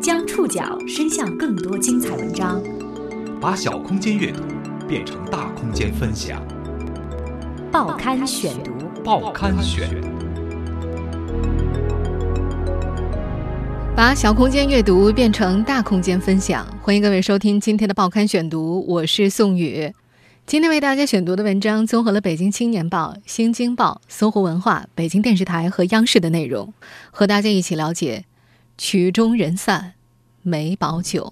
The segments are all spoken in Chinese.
将触角伸向更多精彩文章，把小空间阅读变成大空间分享。报刊选读，报刊选。把小空间阅读变成大空间分享，欢迎各位收听今天的报刊选读，我是宋宇。今天为大家选读的文章综合了《北京青年报》《新京报》搜狐文化、北京电视台和央视的内容，和大家一起了解曲终人散，梅葆玖。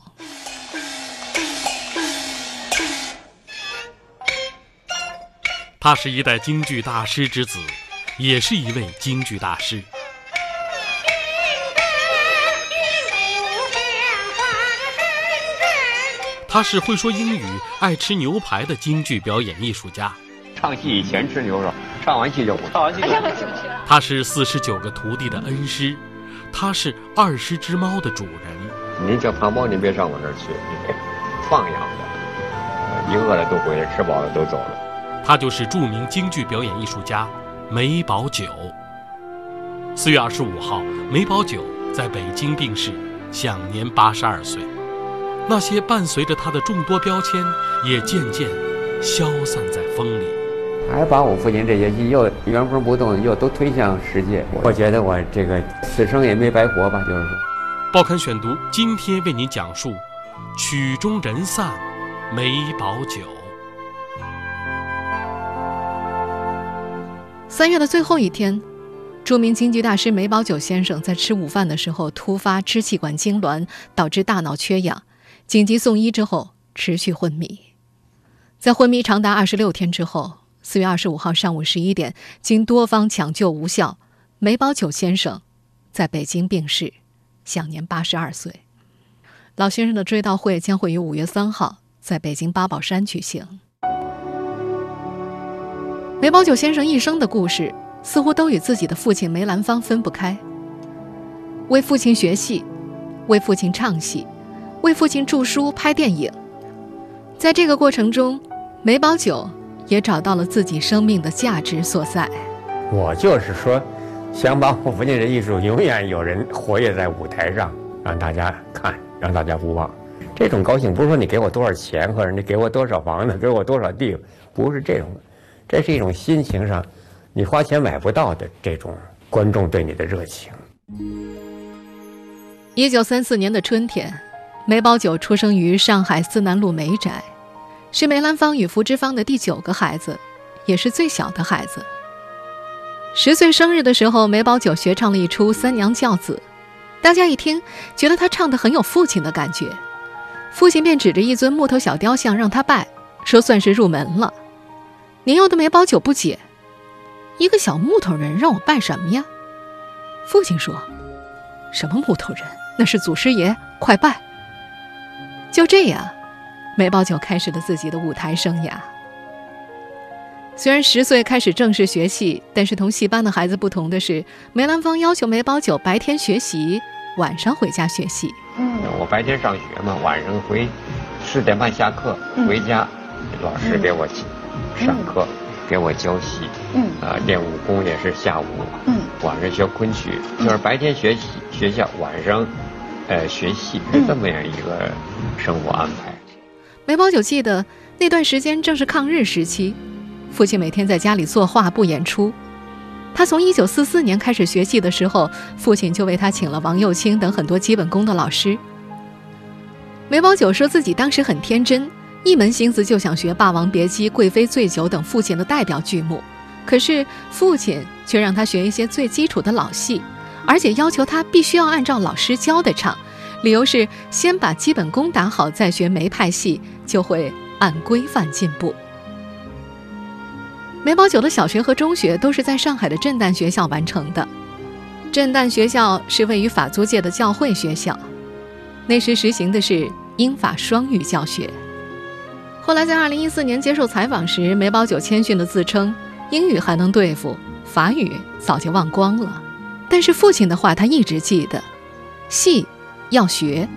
他是一代京剧大师之子，也是一位京剧大师。他是会说英语、爱吃牛排的京剧表演艺术家。唱戏以前吃牛肉，唱完戏就不唱完戏就不吃。他是四十九个徒弟的恩师，他是二十只猫的主人。你叫胖猫，你别上我那儿去，放养的，一饿了都回来，吃饱了都走了。他就是著名京剧表演艺术家梅葆玖。四月二十五号，梅葆玖在北京病逝，享年八十二岁。那些伴随着他的众多标签，也渐渐消散在风里。还把我父亲这些又原封不动又都推向世界。我觉得我这个此生也没白活吧，就是说。报刊选读今天为您讲述：曲终人散，梅葆玖。三月的最后一天，著名京剧大师梅葆玖先生在吃午饭的时候突发支气管痉挛，导致大脑缺氧。紧急送医之后，持续昏迷。在昏迷长达二十六天之后，四月二十五号上午十一点，经多方抢救无效，梅葆玖先生在北京病逝，享年八十二岁。老先生的追悼会将会于五月三号在北京八宝山举行。梅葆玖先生一生的故事，似乎都与自己的父亲梅兰芳分不开。为父亲学戏，为父亲唱戏。为父亲著书、拍电影，在这个过程中，梅葆玖也找到了自己生命的价值所在。我就是说，想把我父亲的艺术永远有人活跃在舞台上，让大家看，让大家不忘。这种高兴不是说你给我多少钱，或者你给我多少房子，给我多少地，不是这种，这是一种心情上，你花钱买不到的这种观众对你的热情。一九三四年的春天。梅葆玖出生于上海思南路梅宅，是梅兰芳与福芝芳的第九个孩子，也是最小的孩子。十岁生日的时候，梅葆玖学唱了一出《三娘教子》，大家一听，觉得他唱的很有父亲的感觉，父亲便指着一尊木头小雕像让他拜，说算是入门了。年幼的梅葆玖不解，一个小木头人让我拜什么呀？父亲说：“什么木头人？那是祖师爷，快拜！”就这样，梅葆玖开始了自己的舞台生涯。虽然十岁开始正式学戏，但是同戏班的孩子不同的是，梅兰芳要求梅葆玖白天学习，晚上回家学戏。嗯，我白天上学嘛，晚上回四点半下课回家，老师给我上课，给我教戏。嗯，啊，练武功也是下午。嗯，晚上学昆曲，就是白天学习学校，晚上。呃，学戏是这么样一个生活安排。梅葆玖记得那段时间正是抗日时期，父亲每天在家里作画不演出。他从一九四四年开始学戏的时候，父亲就为他请了王幼卿等很多基本功的老师。梅葆玖说自己当时很天真，一门心思就想学《霸王别姬》《贵妃醉酒》等父亲的代表剧目，可是父亲却让他学一些最基础的老戏。而且要求他必须要按照老师教的唱，理由是先把基本功打好，再学梅派戏就会按规范进步。梅葆玖的小学和中学都是在上海的震旦学校完成的。震旦学校是位于法租界的教会学校，那时实行的是英法双语教学。后来在2014年接受采访时，梅葆玖谦逊地自称，英语还能对付，法语早就忘光了。但是父亲的话，他一直记得，戏要学，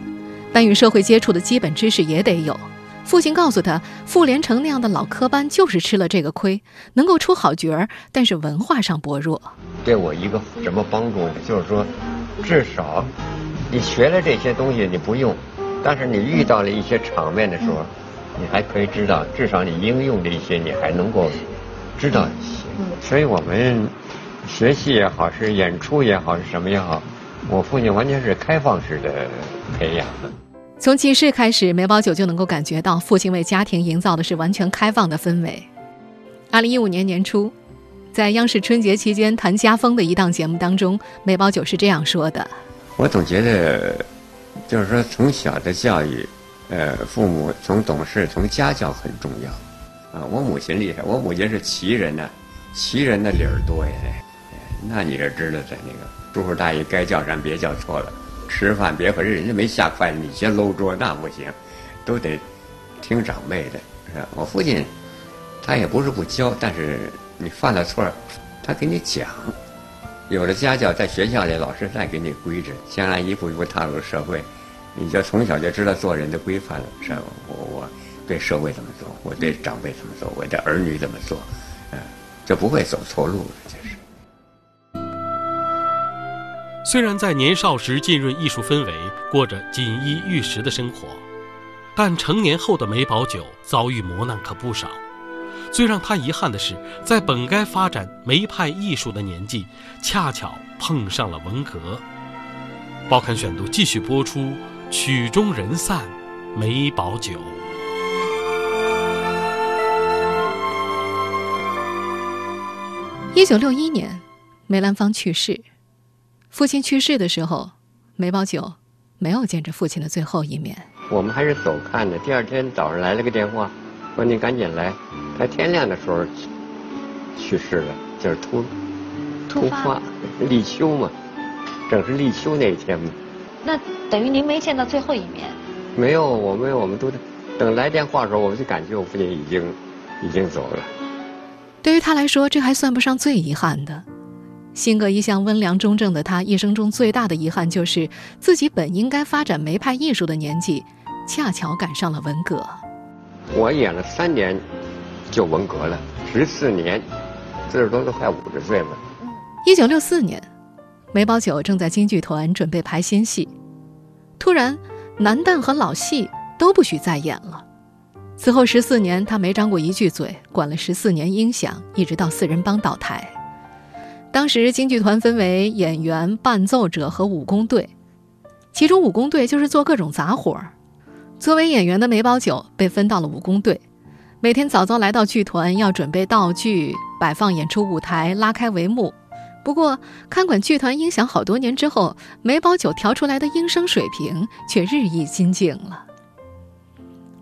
但与社会接触的基本知识也得有。父亲告诉他，傅连城那样的老科班就是吃了这个亏，能够出好角儿，但是文化上薄弱。对我一个什么帮助呢？就是说，至少你学了这些东西你不用，但是你遇到了一些场面的时候，你还可以知道，至少你应用的一些你还能够知道一些。所以我们学习也好，是演出也好，是什么也好，我父亲完全是开放式的培养的。从记事开始，梅葆玖就能够感觉到父亲为家庭营造的是完全开放的氛围。二零一五年年初，在央视春节期间谈家风的一档节目当中，梅葆玖是这样说的：“我总觉得，就是说从小的教育，呃，父母从懂事，从家教很重要。啊，我母亲厉害，我母亲是旗人呢，旗人的理儿多呀。那你这知道在那个叔叔大爷该叫咱别叫错了。”吃饭别和人家没下筷子，你先搂桌那不行，都得听长辈的。是吧？我父亲他也不是不教，但是你犯了错，他给你讲。有了家教，在学校里老师再给你规制，将来一步一步踏入社会，你就从小就知道做人的规范了。是吧？我我对社会怎么做，我对长辈怎么做，我对儿女怎么做，嗯，就不会走错路了。就是。虽然在年少时浸润艺术氛围，过着锦衣玉食的生活，但成年后的梅葆玖遭遇磨难可不少。最让他遗憾的是，在本该发展梅派艺术的年纪，恰巧碰上了文革。报刊选读继续播出：曲终人散，梅葆玖。一九六一年，梅兰芳去世。父亲去世的时候，梅葆玖没有见着父亲的最后一面。我们还是走看的。第二天早上来了个电话，说你赶紧来。他天亮的时候去世了，就是突突发立秋嘛，正是立秋那一天嘛。那等于您没见到最后一面？没有，我们我们都等来电话的时候，我们就感觉我父亲已经已经走了。对于他来说，这还算不上最遗憾的。性格一向温良忠正的他，一生中最大的遗憾就是自己本应该发展梅派艺术的年纪，恰巧赶上了文革。我演了三年，就文革了，十四年，四十多都快五十岁了。一九六四年，梅葆玖正在京剧团准备排新戏，突然男旦和老戏都不许再演了。此后十四年，他没张过一句嘴，管了十四年音响，一直到四人帮倒台。当时京剧团分为演员、伴奏者和武工队，其中武工队就是做各种杂活儿。作为演员的梅葆玖被分到了武工队，每天早早来到剧团，要准备道具、摆放演出舞台、拉开帷幕。不过，看管剧团音响好多年之后，梅葆玖调出来的音声水平却日益精进了。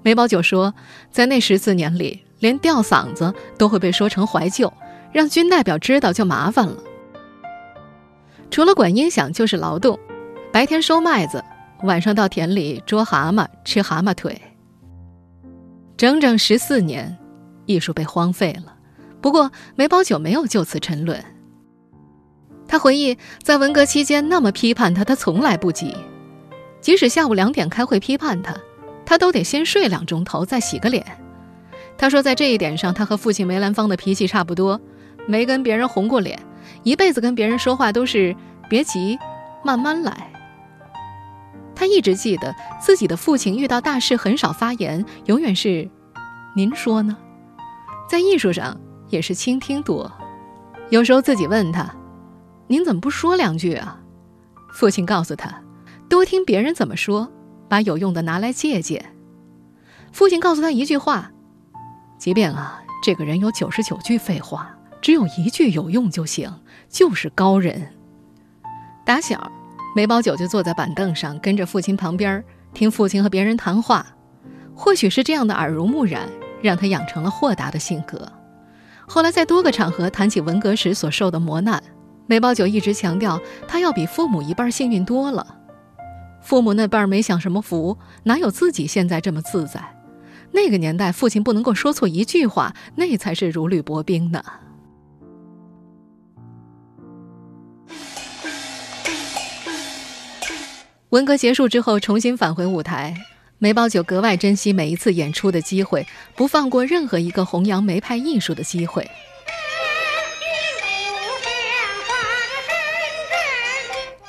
梅葆玖说，在那十四年里，连吊嗓子都会被说成怀旧。让军代表知道就麻烦了。除了管音响就是劳动，白天收麦子，晚上到田里捉蛤蟆吃蛤蟆腿。整整十四年，艺术被荒废了。不过梅葆玖没有就此沉沦。他回忆，在文革期间那么批判他，他从来不急。即使下午两点开会批判他，他都得先睡两钟头，再洗个脸。他说，在这一点上，他和父亲梅兰芳的脾气差不多。没跟别人红过脸，一辈子跟别人说话都是别急，慢慢来。他一直记得自己的父亲遇到大事很少发言，永远是“您说呢”。在艺术上也是倾听多，有时候自己问他：“您怎么不说两句啊？”父亲告诉他：“多听别人怎么说，把有用的拿来借鉴。”父亲告诉他一句话：“即便啊，这个人有九十九句废话。”只有一句有用就行，就是高人。打小，梅葆玖就坐在板凳上，跟着父亲旁边听父亲和别人谈话。或许是这样的耳濡目染，让他养成了豁达的性格。后来在多个场合谈起文革时所受的磨难，梅葆玖一直强调他要比父母一半幸运多了。父母那辈儿没享什么福，哪有自己现在这么自在？那个年代，父亲不能够说错一句话，那才是如履薄冰呢。文革结束之后，重新返回舞台。梅葆玖格外珍惜每一次演出的机会，不放过任何一个弘扬梅派艺术的机会。《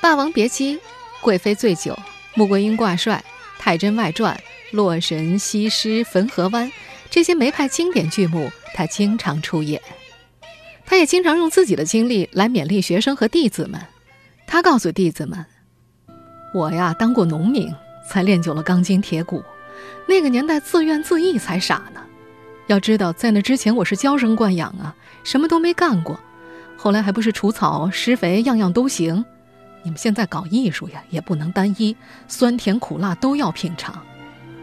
霸王别姬》《贵妃醉酒》《穆桂英挂帅》《太真外传》《洛神》《西施》《汾河湾》这些梅派经典剧目，他经常出演。他也经常用自己的经历来勉励学生和弟子们。他告诉弟子们：“我呀，当过农民。”才练就了钢筋铁骨，那个年代自怨自艾才傻呢。要知道，在那之前我是娇生惯养啊，什么都没干过。后来还不是除草、施肥，样样都行。你们现在搞艺术呀，也不能单一，酸甜苦辣都要品尝。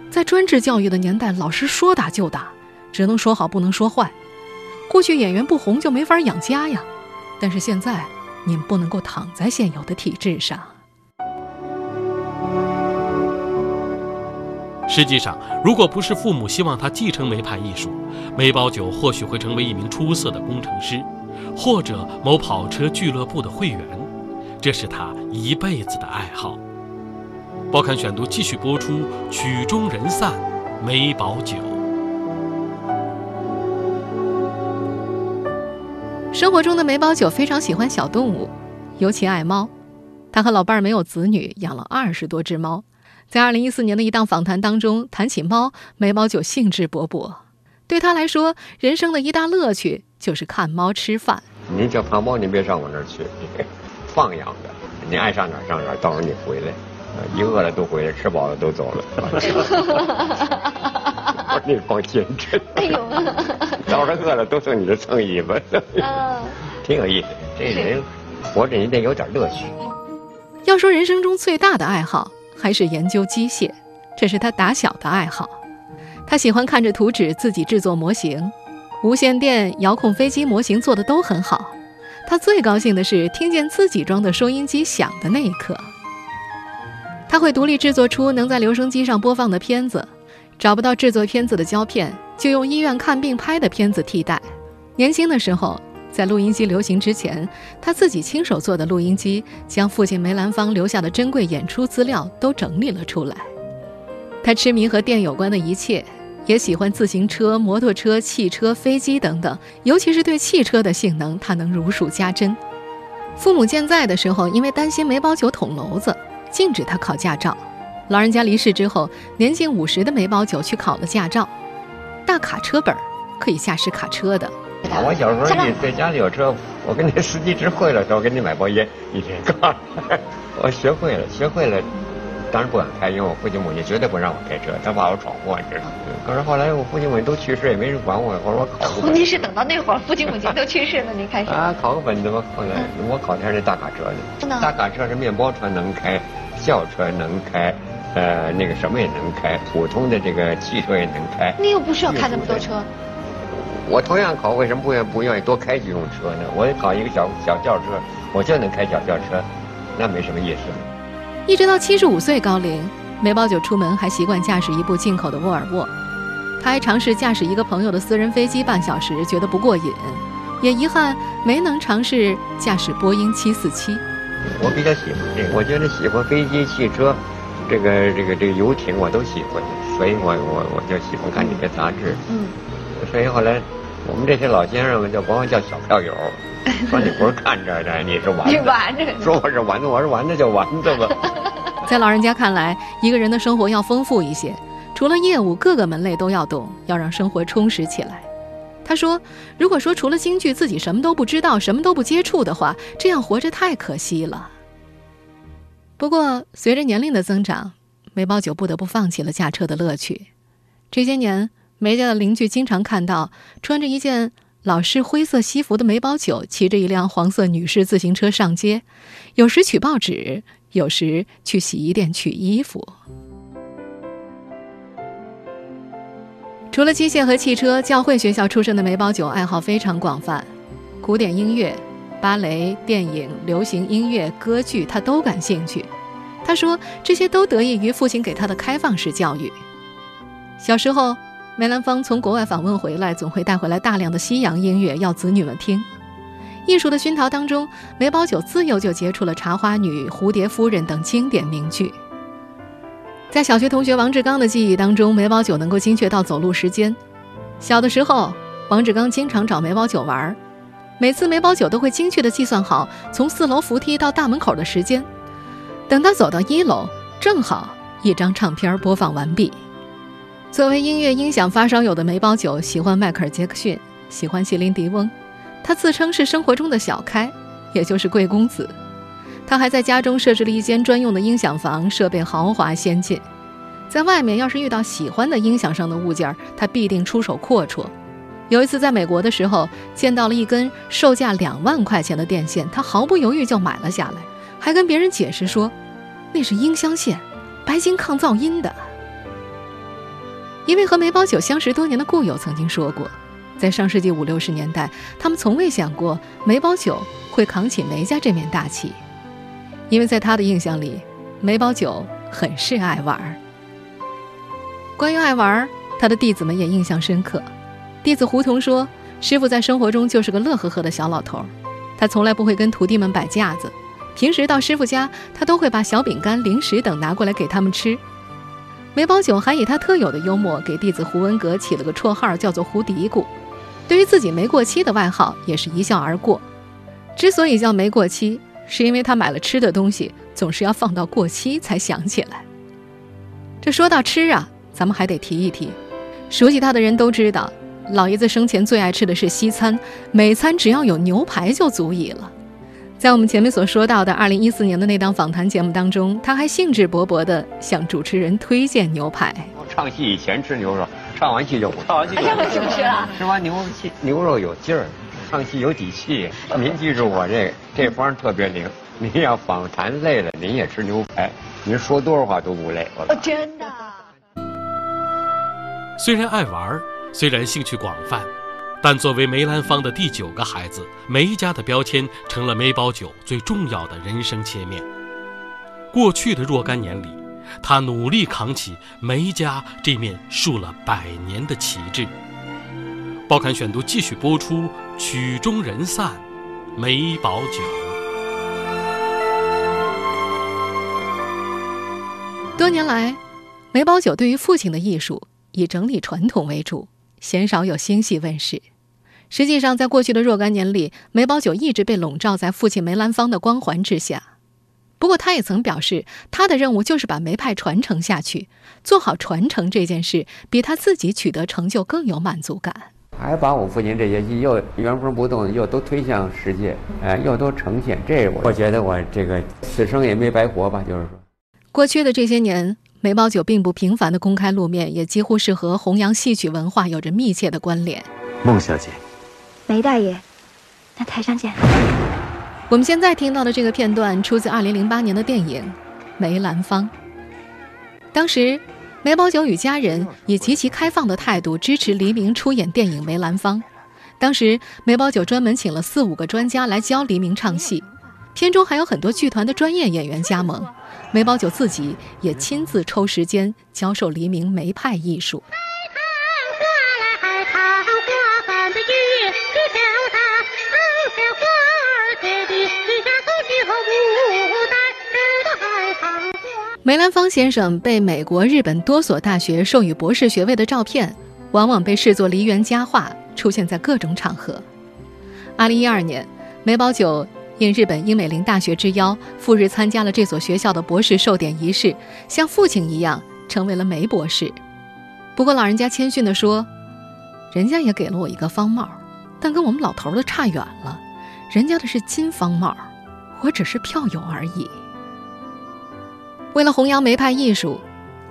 在专制教育的年代，老师说打就打，只能说好不能说坏。过去演员不红就没法养家呀，但是现在你们不能够躺在现有的体制上。实际上，如果不是父母希望他继承梅派艺术，梅葆玖或许会成为一名出色的工程师，或者某跑车俱乐部的会员。这是他一辈子的爱好。报刊选读继续播出：曲终人散，梅葆玖。生活中的梅葆玖非常喜欢小动物，尤其爱猫。他和老伴儿没有子女，养了二十多只猫。在二零一四年的一档访谈当中，谈起猫，梅葆玖兴致勃勃。对他来说，人生的一大乐趣就是看猫吃饭。您叫胖猫，您别上我那儿去，放养的，你爱上哪儿上哪儿，到时候你回来，一饿了都回来，吃饱了都走了。我说你放心真。哎呦，到时候饿了都剩你这蹭衣服。嗯，挺有意思。这人活着你得有点乐趣。要说人生中最大的爱好。还是研究机械，这是他打小的爱好。他喜欢看着图纸自己制作模型，无线电遥控飞机模型做的都很好。他最高兴的是听见自己装的收音机响的那一刻。他会独立制作出能在留声机上播放的片子，找不到制作片子的胶片，就用医院看病拍的片子替代。年轻的时候。在录音机流行之前，他自己亲手做的录音机，将父亲梅兰芳留下的珍贵演出资料都整理了出来。他痴迷和电有关的一切，也喜欢自行车、摩托车、汽车、飞机等等，尤其是对汽车的性能，他能如数家珍。父母健在的时候，因为担心梅葆玖捅娄子，禁止他考驾照。老人家离世之后，年近五十的梅葆玖去考了驾照，大卡车本，可以驾驶卡车的。我小时候你在家里有车，我跟那司机直会了，说给你买包烟，一天干。我学会了，学会了，当然不敢开，因为我父亲母亲绝对不让我开车，他怕我闯祸，你知道。可是后来我父亲母亲都去世，也没人管我。我说我考个。您是等到那会儿父亲母亲都去世了，您开始。啊，考个本子吧。后来我考的还是大卡车呢。大卡车是面包车能开，轿车能开，呃，那个什么也能开，普通的这个汽车也能开。你又不需要开那么多车。我同样考，为什么不愿不愿意多开几种车呢？我考一个小小轿车，我就能开小轿车，那没什么意思。一直到七十五岁高龄，梅葆玖出门还习惯驾驶一部进口的沃尔沃。他还尝试驾驶一个朋友的私人飞机半小时，觉得不过瘾，也遗憾没能尝试驾驶波音七四七。我比较喜欢这个，我觉得喜欢飞机、汽车，这个这个这个游艇我都喜欢，所以我我我就喜欢看这些杂志。嗯。所以后来，我们这些老先生们就管我叫小票友，说你不是看着的，你是玩的。说我是玩的，我是玩的就玩的吧。在老人家看来，一个人的生活要丰富一些，除了业务，各个门类都要懂，要让生活充实起来。他说：“如果说除了京剧自己什么都不知道，什么都不接触的话，这样活着太可惜了。”不过，随着年龄的增长，梅葆玖不得不放弃了驾车的乐趣。这些年。梅家的邻居经常看到穿着一件老式灰色西服的梅葆玖骑着一辆黄色女士自行车上街，有时取报纸，有时去洗衣店取衣服。除了机械和汽车，教会学校出身的梅葆玖爱好非常广泛，古典音乐、芭蕾、电影、流行音乐、歌剧，他都感兴趣。他说，这些都得益于父亲给他的开放式教育。小时候。梅兰芳从国外访问回来，总会带回来大量的西洋音乐要子女们听。艺术的熏陶当中，梅葆玖自幼就接触了《茶花女》《蝴蝶夫人》等经典名剧。在小学同学王志刚的记忆当中，梅葆玖能够精确到走路时间。小的时候，王志刚经常找梅葆玖玩，每次梅葆玖都会精确地计算好从四楼扶梯到大门口的时间。等他走到一楼，正好一张唱片播放完毕。作为音乐音响发烧友的梅葆玖，喜欢迈克尔·杰克逊，喜欢席琳·迪翁。他自称是生活中的小开，也就是贵公子。他还在家中设置了一间专用的音响房，设备豪华先进。在外面要是遇到喜欢的音响上的物件，他必定出手阔绰。有一次在美国的时候，见到了一根售价两万块钱的电线，他毫不犹豫就买了下来，还跟别人解释说，那是音箱线，白金抗噪音的。一位和梅葆玖相识多年的故友曾经说过，在上世纪五六十年代，他们从未想过梅葆玖会扛起梅家这面大旗。因为在他的印象里，梅葆玖很是爱玩儿。关于爱玩儿，他的弟子们也印象深刻。弟子胡同说：“师傅在生活中就是个乐呵呵的小老头儿，他从来不会跟徒弟们摆架子。平时到师傅家，他都会把小饼干、零食等拿过来给他们吃。”梅葆玖还以他特有的幽默给弟子胡文阁起了个绰号，叫做“胡嘀咕”。对于自己没过期的外号，也是一笑而过。之所以叫没过期，是因为他买了吃的东西，总是要放到过期才想起来。这说到吃啊，咱们还得提一提，熟悉他的人都知道，老爷子生前最爱吃的是西餐，每餐只要有牛排就足矣了。在我们前面所说到的二零一四年的那档访谈节目当中，他还兴致勃勃地向主持人推荐牛排。唱戏以前吃牛肉，唱完戏就不唱完戏就不吃了。吃完牛戏牛肉有劲儿。唱戏有底气，您记住我这这方特别灵。您要访谈累了，您也吃牛排，您说多少话都不累。我真的。虽然爱玩，虽然兴趣广泛，但作为梅兰芳的第九个孩子，梅家的标签成了梅葆玖最重要的人生切面。过去的若干年里，他努力扛起梅家这面树了百年的旗帜。报刊选读继续播出。曲终人散，梅葆玖。多年来，梅葆玖对于父亲的艺术以整理传统为主，鲜少有新戏问世。实际上，在过去的若干年里，梅葆玖一直被笼罩在父亲梅兰芳的光环之下。不过，他也曾表示，他的任务就是把梅派传承下去，做好传承这件事，比他自己取得成就更有满足感。还把我父亲这些戏又原封不动又都推向世界，哎，又都呈现。这我我觉得我这个此生也没白活吧。就是说，过去的这些年，梅葆玖并不频繁的公开露面，也几乎是和弘扬戏曲文化有着密切的关联。孟小姐，梅大爷，那台上见。我们现在听到的这个片段出自2008年的电影《梅兰芳》，当时。梅葆玖与家人以极其开放的态度支持黎明出演电影《梅兰芳》。当时，梅葆玖专门请了四五个专家来教黎明唱戏，片中还有很多剧团的专业演员加盟。梅葆玖自己也亲自抽时间教授黎明梅派艺术。梅兰芳先生被美国、日本多所大学授予博士学位的照片，往往被视作梨园佳话，出现在各种场合。二零一二年，梅葆玖应日本英美林大学之邀，赴日参加了这所学校的博士授典仪式，像父亲一样成为了梅博士。不过，老人家谦逊地说：“人家也给了我一个方帽，但跟我们老头的差远了，人家的是金方帽，我只是票友而已。”为了弘扬梅派艺术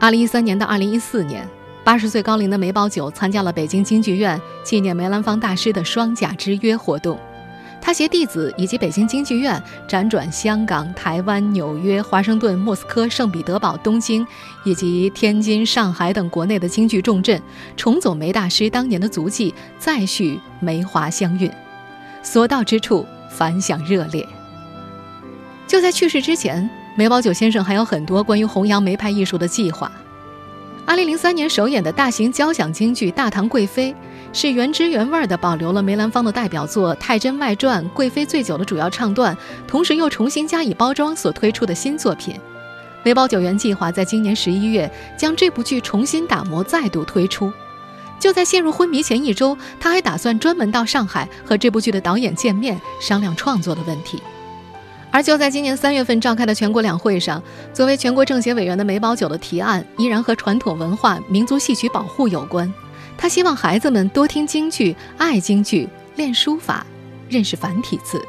，2013年到2014年，80岁高龄的梅葆玖参加了北京京剧院纪念梅兰芳大师的双甲之约活动。他携弟子以及北京京剧院辗转香港、台湾、纽约、华盛顿、莫斯科、圣彼得堡、东京以及天津、上海等国内的京剧重镇，重走梅大师当年的足迹，再续梅华香韵。所到之处，反响热烈。就在去世之前。梅葆玖先生还有很多关于弘扬梅派艺术的计划。二零零三年首演的大型交响京剧《大唐贵妃》，是原汁原味地保留了梅兰芳的代表作《太真外传》《贵妃醉酒》的主要唱段，同时又重新加以包装所推出的新作品。梅葆玖原计划在今年十一月将这部剧重新打磨，再度推出。就在陷入昏迷前一周，他还打算专门到上海和这部剧的导演见面，商量创作的问题。而就在今年三月份召开的全国两会上，作为全国政协委员的梅葆玖的提案依然和传统文化、民族戏曲保护有关。他希望孩子们多听京剧、爱京剧、练书法、认识繁体字。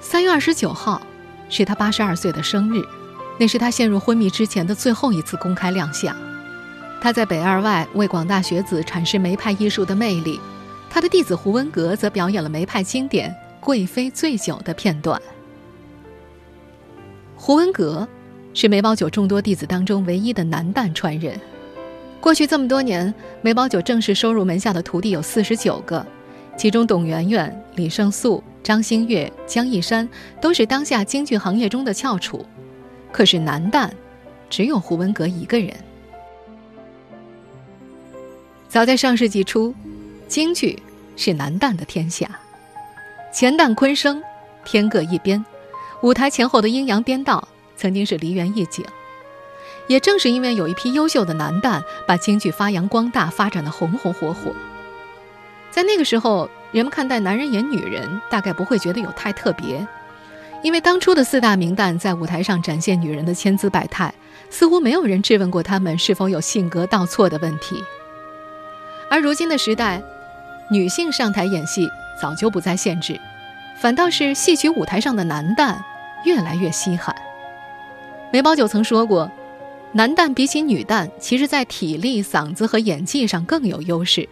三月二十九号。是他八十二岁的生日，那是他陷入昏迷之前的最后一次公开亮相。他在北二外为广大学子阐释梅派艺术的魅力，他的弟子胡文阁则表演了梅派经典《贵妃醉酒》的片段。胡文阁是梅葆玖众多弟子当中唯一的男旦传人。过去这么多年，梅葆玖正式收入门下的徒弟有四十九个，其中董媛媛、李胜素。张馨月、江一山都是当下京剧行业中的翘楚，可是男旦只有胡文阁一个人。早在上世纪初，京剧是男旦的天下，前旦昆生天各一边，舞台前后的阴阳颠倒，曾经是梨园一景。也正是因为有一批优秀的男旦，把京剧发扬光大，发展的红红火火。在那个时候。人们看待男人演女人，大概不会觉得有太特别，因为当初的四大名旦在舞台上展现女人的千姿百态，似乎没有人质问过他们是否有性格倒错的问题。而如今的时代，女性上台演戏早就不再限制，反倒是戏曲舞台上的男旦越来越稀罕。梅葆玖曾说过，男旦比起女旦，其实在体力、嗓子和演技上更有优势，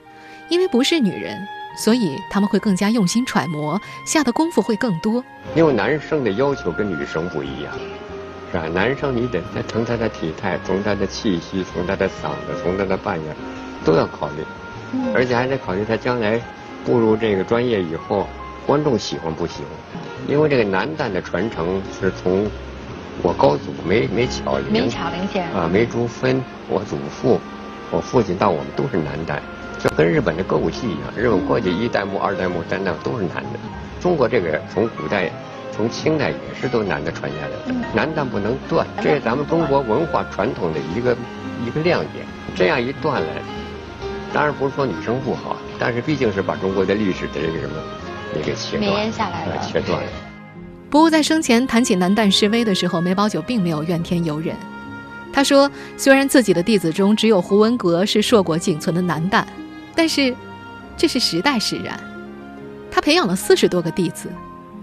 因为不是女人。所以他们会更加用心揣摩，下的功夫会更多。因为男生的要求跟女生不一样，是吧？男生你得从他的体态、从他的气息、从他的嗓子、从他的扮演，都要考虑，而且还得考虑他将来步入这个专业以后，观众喜欢不喜欢。因为这个男旦的传承是从我高祖梅梅巧玲、梅巧玲先生啊，梅竹芬，我祖父，我父亲到我们都是男旦。就跟日本的歌舞伎一样，日本过去一代目、二代目、三代目都是男的。中国这个从古代、从清代也是都男的传下来的，男旦不能断，这是咱们中国文化传统的一个一个亮点。这样一断了，当然不是说女生不好，但是毕竟是把中国的历史的这个什么，也给切断下来了，切断了。不过在生前谈起男旦示威的时候，梅葆玖并没有怨天尤人。他说，虽然自己的弟子中只有胡文阁是硕果仅存的男旦。但是，这是时代使然。他培养了四十多个弟子，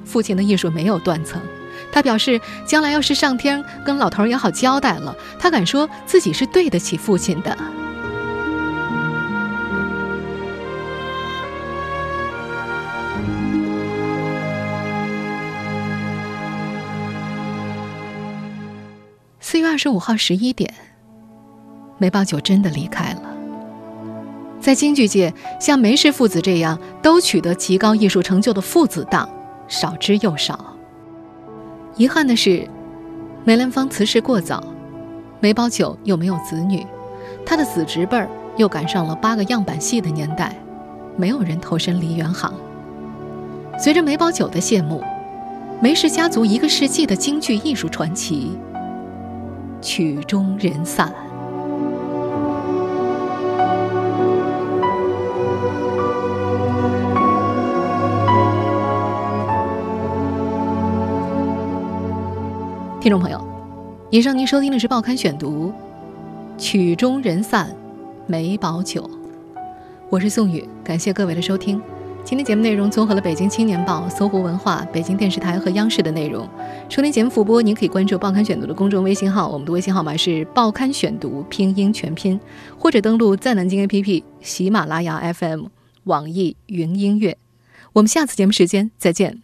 父亲的艺术没有断层。他表示，将来要是上天跟老头也好交代了，他敢说自己是对得起父亲的。二十五号十一点，梅葆玖真的离开了。在京剧界，像梅氏父子这样都取得极高艺术成就的父子档少之又少。遗憾的是，梅兰芳辞世过早，梅葆玖又没有子女，他的子侄辈儿又赶上了八个样板戏的年代，没有人投身梨园行。随着梅葆玖的谢幕，梅氏家族一个世纪的京剧艺术传奇曲终人散。听众朋友，以上您收听的是《报刊选读》，曲终人散，梅葆玖。我是宋宇，感谢各位的收听。今天节目内容综合了《北京青年报》、搜狐文化、北京电视台和央视的内容。收听节目复播，您可以关注《报刊选读》的公众微信号，我们的微信号码是《报刊选读》拼音全拼，或者登录在南京 APP、喜马拉雅 FM、网易云音乐。我们下次节目时间再见。